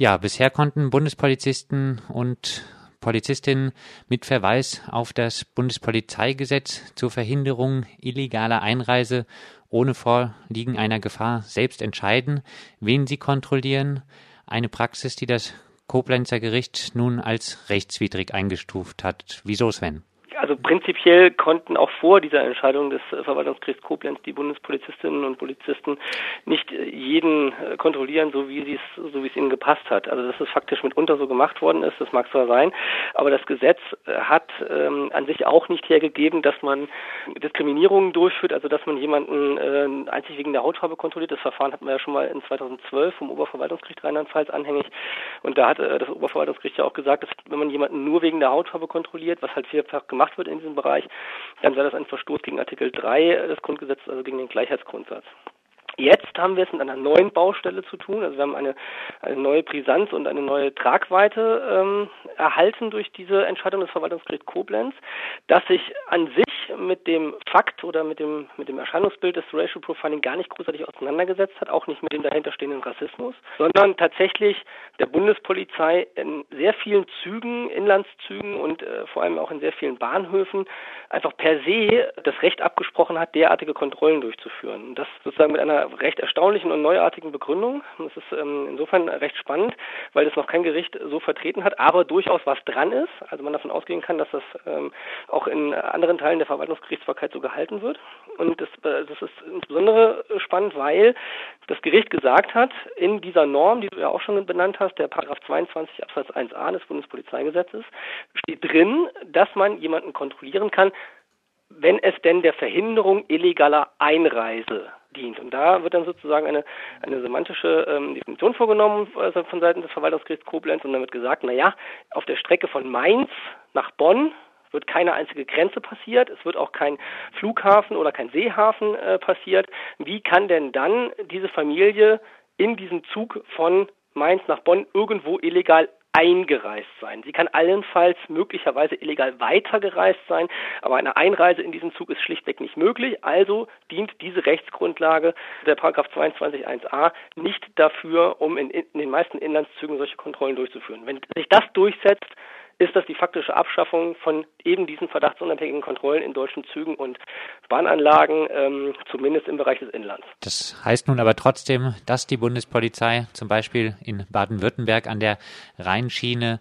Ja, bisher konnten Bundespolizisten und Polizistinnen mit Verweis auf das Bundespolizeigesetz zur Verhinderung illegaler Einreise ohne Vorliegen einer Gefahr selbst entscheiden, wen sie kontrollieren. Eine Praxis, die das Koblenzer Gericht nun als rechtswidrig eingestuft hat. Wieso, Sven? Also prinzipiell konnten auch vor dieser Entscheidung des Verwaltungsgerichts Koblenz die Bundespolizistinnen und Polizisten nicht jeden äh, kontrollieren, so wie es so wie es ihnen gepasst hat. Also dass es faktisch mitunter so gemacht worden ist, das mag zwar sein, aber das Gesetz äh, hat ähm, an sich auch nicht hergegeben, dass man Diskriminierungen durchführt, also dass man jemanden äh, einzig wegen der Hautfarbe kontrolliert. Das Verfahren hatten wir ja schon mal in 2012 vom Oberverwaltungsgericht Rheinland-Pfalz anhängig und da hat äh, das Oberverwaltungsgericht ja auch gesagt, dass wenn man jemanden nur wegen der Hautfarbe kontrolliert, was halt vielfach gemacht gemacht wird in diesem Bereich, dann sei das ein Verstoß gegen Artikel 3 des Grundgesetzes, also gegen den Gleichheitsgrundsatz. Jetzt haben wir es mit einer neuen Baustelle zu tun. Also wir haben eine, eine neue Brisanz und eine neue Tragweite ähm, erhalten durch diese Entscheidung des Verwaltungsgerichts Koblenz, dass sich an sich mit dem Fakt oder mit dem, mit dem Erscheinungsbild des Racial Profiling gar nicht großartig auseinandergesetzt hat, auch nicht mit dem dahinterstehenden Rassismus, sondern tatsächlich der Bundespolizei in sehr vielen Zügen, Inlandszügen und äh, vor allem auch in sehr vielen Bahnhöfen einfach per se das Recht abgesprochen hat, derartige Kontrollen durchzuführen. Und das sozusagen mit einer recht erstaunlichen und neuartigen Begründung. Das ist ähm, insofern recht spannend, weil das noch kein Gericht so vertreten hat, aber durchaus was dran ist. Also man davon ausgehen kann, dass das ähm, auch in anderen Teilen der Verwaltungsgerichtsbarkeit so gehalten wird. Und das, äh, das ist insbesondere spannend, weil das Gericht gesagt hat, in dieser Norm, die du ja auch schon benannt hast, der Paragraph 22 Absatz 1a des Bundespolizeigesetzes, steht drin, dass man jemanden kontrollieren kann, wenn es denn der Verhinderung illegaler Einreise dient. Und da wird dann sozusagen eine, eine semantische ähm, Definition vorgenommen also von Seiten des Verwaltungsgerichts Koblenz und wird gesagt, na ja, auf der Strecke von Mainz nach Bonn wird keine einzige Grenze passiert, es wird auch kein Flughafen oder kein Seehafen äh, passiert. Wie kann denn dann diese Familie in diesem Zug von Mainz nach Bonn irgendwo illegal eingereist sein. Sie kann allenfalls möglicherweise illegal weitergereist sein, aber eine Einreise in diesen Zug ist schlichtweg nicht möglich. Also dient diese Rechtsgrundlage der Paragraph 22.1a nicht dafür, um in, in den meisten Inlandszügen solche Kontrollen durchzuführen. Wenn sich das durchsetzt, ist das die faktische Abschaffung von eben diesen verdachtsunabhängigen Kontrollen in deutschen Zügen und Bahnanlagen, ähm, zumindest im Bereich des Inlands. Das heißt nun aber trotzdem, dass die Bundespolizei zum Beispiel in Baden-Württemberg an der Rheinschiene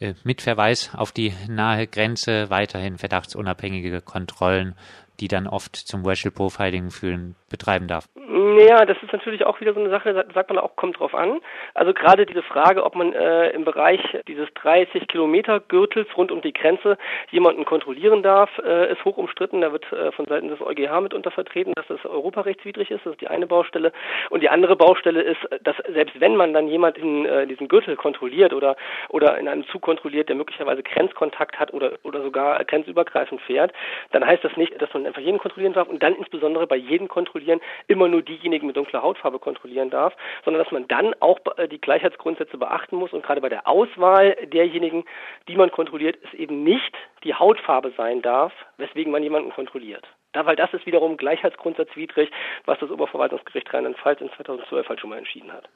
äh, mit Verweis auf die nahe Grenze weiterhin verdachtsunabhängige Kontrollen, die dann oft zum Racial Profiling führen, betreiben darf. Ja, das ist natürlich auch wieder so eine Sache, sagt man auch, kommt drauf an. Also gerade diese Frage, ob man äh, im Bereich dieses 30 Kilometer Gürtels rund um die Grenze jemanden kontrollieren darf, äh, ist hoch umstritten. Da wird äh, von Seiten des EuGH mitunter vertreten, dass das europarechtswidrig ist. Das ist die eine Baustelle. Und die andere Baustelle ist, dass selbst wenn man dann jemanden äh, diesen Gürtel kontrolliert oder oder in einem Zug kontrolliert, der möglicherweise Grenzkontakt hat oder oder sogar grenzübergreifend fährt, dann heißt das nicht, dass man einfach jeden kontrollieren darf und dann insbesondere bei jedem kontrollieren immer nur diejenigen mit dunkler Hautfarbe kontrollieren darf, sondern dass man dann auch äh, die Gleichheitsgrundsätze beachten muss und gerade bei der Auswahl derjenigen, die man kontrolliert, es eben nicht die Hautfarbe sein darf, weswegen man jemanden kontrolliert. Da, weil das ist wiederum gleichheitsgrundsatzwidrig, was das Oberverwaltungsgericht Rheinland-Pfalz in 2012 halt schon mal entschieden hat.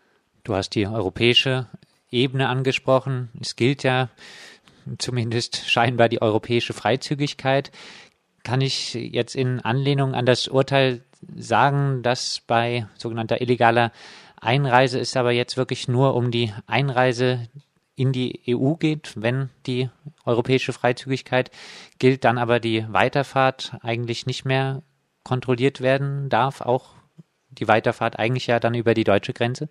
Du hast die europäische Ebene angesprochen. Es gilt ja zumindest scheinbar die europäische Freizügigkeit. Kann ich jetzt in Anlehnung an das Urteil sagen, dass bei sogenannter illegaler Einreise es aber jetzt wirklich nur um die Einreise in die EU geht, wenn die europäische Freizügigkeit gilt, dann aber die Weiterfahrt eigentlich nicht mehr kontrolliert werden darf, auch die Weiterfahrt eigentlich ja dann über die deutsche Grenze?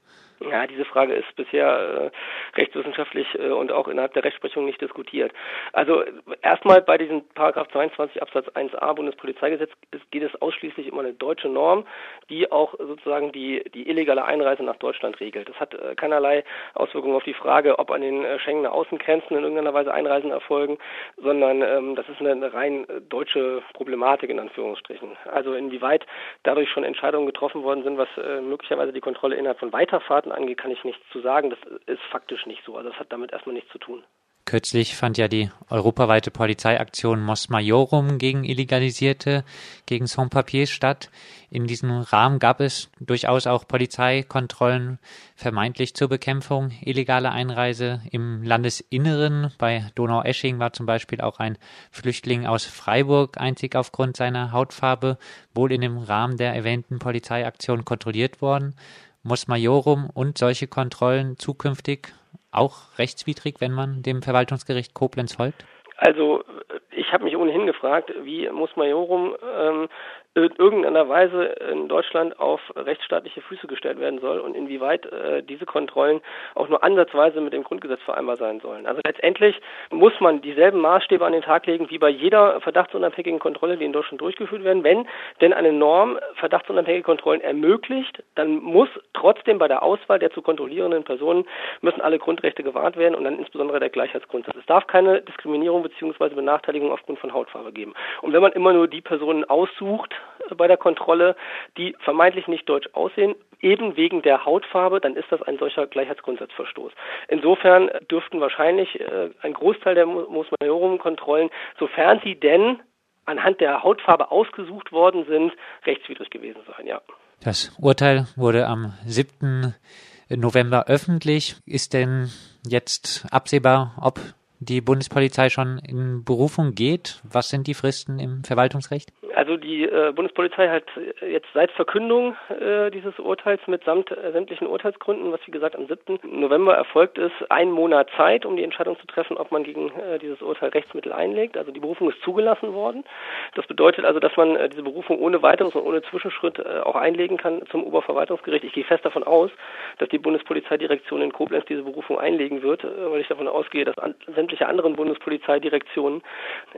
Ja, diese Frage ist bisher äh, rechtswissenschaftlich äh, und auch innerhalb der Rechtsprechung nicht diskutiert. Also erstmal bei diesem Paragraph 22 Absatz 1a Bundespolizeigesetz geht es ausschließlich um eine deutsche Norm, die auch sozusagen die, die illegale Einreise nach Deutschland regelt. Das hat äh, keinerlei Auswirkungen auf die Frage, ob an den äh, Schengener Außengrenzen in irgendeiner Weise Einreisen erfolgen, sondern ähm, das ist eine, eine rein äh, deutsche Problematik in Anführungsstrichen. Also inwieweit dadurch schon Entscheidungen getroffen worden sind, was äh, möglicherweise die Kontrolle innerhalb von Weiterfahrten angeht, kann ich nichts zu sagen. Das ist faktisch nicht so. Also das hat damit erstmal nichts zu tun. Kürzlich fand ja die europaweite Polizeiaktion Mos Maiorum gegen Illegalisierte, gegen Sans-Papiers statt. In diesem Rahmen gab es durchaus auch Polizeikontrollen vermeintlich zur Bekämpfung illegaler Einreise im Landesinneren. Bei Donaueschingen war zum Beispiel auch ein Flüchtling aus Freiburg einzig aufgrund seiner Hautfarbe wohl in dem Rahmen der erwähnten Polizeiaktion kontrolliert worden. Mos Maiorum und solche Kontrollen zukünftig auch rechtswidrig, wenn man dem Verwaltungsgericht Koblenz folgt? Also ich habe mich ohnehin gefragt, wie muss Majorum ähm, in irgendeiner Weise in Deutschland auf rechtsstaatliche Füße gestellt werden soll und inwieweit äh, diese Kontrollen auch nur ansatzweise mit dem Grundgesetz vereinbar sein sollen. Also letztendlich muss man dieselben Maßstäbe an den Tag legen wie bei jeder verdachtsunabhängigen Kontrolle, die in Deutschland durchgeführt werden. Wenn denn eine Norm verdachtsunabhängige Kontrollen ermöglicht, dann muss trotzdem bei der Auswahl der zu kontrollierenden Personen müssen alle Grundrechte gewahrt werden und dann insbesondere der Gleichheitsgrundsatz. Es darf keine Diskriminierung bzw. Benachteiligung aufgrund von Hautfarbe geben. Und wenn man immer nur die Personen aussucht, bei der Kontrolle, die vermeintlich nicht deutsch aussehen, eben wegen der Hautfarbe, dann ist das ein solcher Gleichheitsgrundsatzverstoß. Insofern dürften wahrscheinlich äh, ein Großteil der Mos Maiorum-Kontrollen, sofern sie denn anhand der Hautfarbe ausgesucht worden sind, rechtswidrig gewesen sein, ja. Das Urteil wurde am 7. November öffentlich. Ist denn jetzt absehbar, ob die Bundespolizei schon in Berufung geht? Was sind die Fristen im Verwaltungsrecht? Also die äh, Bundespolizei hat jetzt seit Verkündung äh, dieses Urteils mitsamt äh, sämtlichen Urteilsgründen, was wie gesagt am 7. November erfolgt ist, einen Monat Zeit, um die Entscheidung zu treffen, ob man gegen äh, dieses Urteil Rechtsmittel einlegt. Also die Berufung ist zugelassen worden. Das bedeutet also, dass man äh, diese Berufung ohne weiteres und ohne Zwischenschritt äh, auch einlegen kann zum Oberverwaltungsgericht. Ich gehe fest davon aus, dass die Bundespolizeidirektion in Koblenz diese Berufung einlegen wird, äh, weil ich davon ausgehe, dass an, sämtliche anderen Bundespolizeidirektionen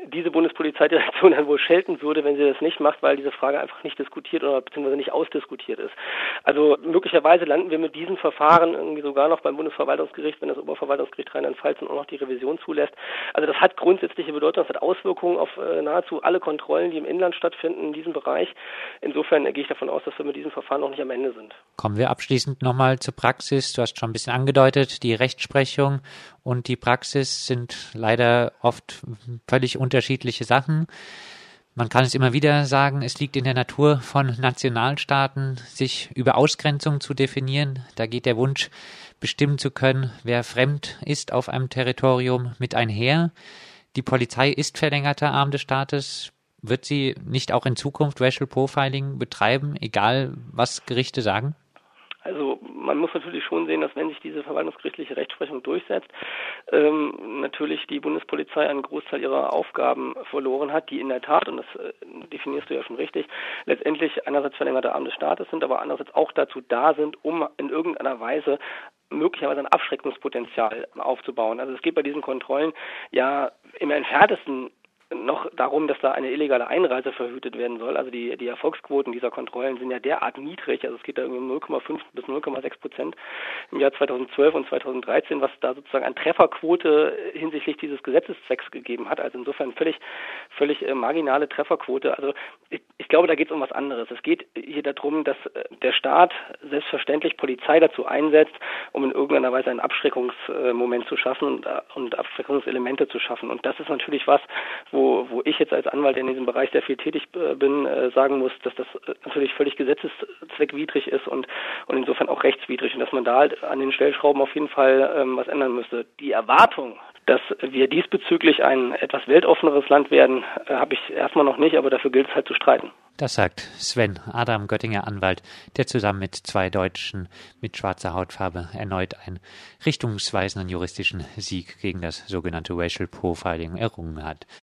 diese Bundespolizeidirektion dann wohl schelten würde, wenn sie das nicht macht, weil diese Frage einfach nicht diskutiert oder beziehungsweise nicht ausdiskutiert ist. Also möglicherweise landen wir mit diesem Verfahren irgendwie sogar noch beim Bundesverwaltungsgericht, wenn das Oberverwaltungsgericht Rheinland-Pfalz auch noch die Revision zulässt. Also das hat grundsätzliche Bedeutung, das hat Auswirkungen auf äh, nahezu alle Kontrollen, die im Inland stattfinden in diesem Bereich. Insofern gehe ich davon aus, dass wir mit diesem Verfahren noch nicht am Ende sind. Kommen wir abschließend nochmal zur Praxis. Du hast schon ein bisschen angedeutet, die Rechtsprechung und die Praxis sind leider oft völlig unterschiedliche Sachen. Man kann es immer wieder sagen, es liegt in der Natur von Nationalstaaten, sich über Ausgrenzung zu definieren. Da geht der Wunsch, bestimmen zu können, wer fremd ist auf einem Territorium mit einher. Die Polizei ist verlängerter Arm des Staates. Wird sie nicht auch in Zukunft Racial Profiling betreiben, egal was Gerichte sagen? Man muss natürlich schon sehen, dass wenn sich diese verwaltungsgerichtliche Rechtsprechung durchsetzt, ähm, natürlich die Bundespolizei einen Großteil ihrer Aufgaben verloren hat, die in der Tat, und das äh, definierst du ja schon richtig, letztendlich einerseits verlängerte Arm des Staates sind, aber andererseits auch dazu da sind, um in irgendeiner Weise möglicherweise ein Abschreckungspotenzial aufzubauen. Also es geht bei diesen Kontrollen ja im entferntesten noch darum, dass da eine illegale Einreise verhütet werden soll. Also die, die Erfolgsquoten dieser Kontrollen sind ja derart niedrig. Also es geht da irgendwie um 0,5 bis 0,6 Prozent im Jahr 2012 und 2013, was da sozusagen an Trefferquote hinsichtlich dieses Gesetzeszwecks gegeben hat. Also insofern völlig, völlig äh, marginale Trefferquote. Also ich, ich glaube, da geht es um was anderes. Es geht hier darum, dass äh, der Staat selbstverständlich Polizei dazu einsetzt, um in irgendeiner Weise einen Abschreckungsmoment zu schaffen und, äh, und Abschreckungselemente zu schaffen. Und das ist natürlich was, wo wo, wo ich jetzt als Anwalt in diesem Bereich sehr viel tätig äh, bin, äh, sagen muss, dass das äh, natürlich völlig gesetzeszweckwidrig ist und, und insofern auch rechtswidrig und dass man da halt an den Stellschrauben auf jeden Fall ähm, was ändern müsste. Die Erwartung, dass wir diesbezüglich ein etwas weltoffeneres Land werden, äh, habe ich erstmal noch nicht, aber dafür gilt es halt zu streiten. Das sagt Sven Adam Göttinger Anwalt, der zusammen mit zwei Deutschen mit schwarzer Hautfarbe erneut einen richtungsweisenden juristischen Sieg gegen das sogenannte Racial Profiling errungen hat.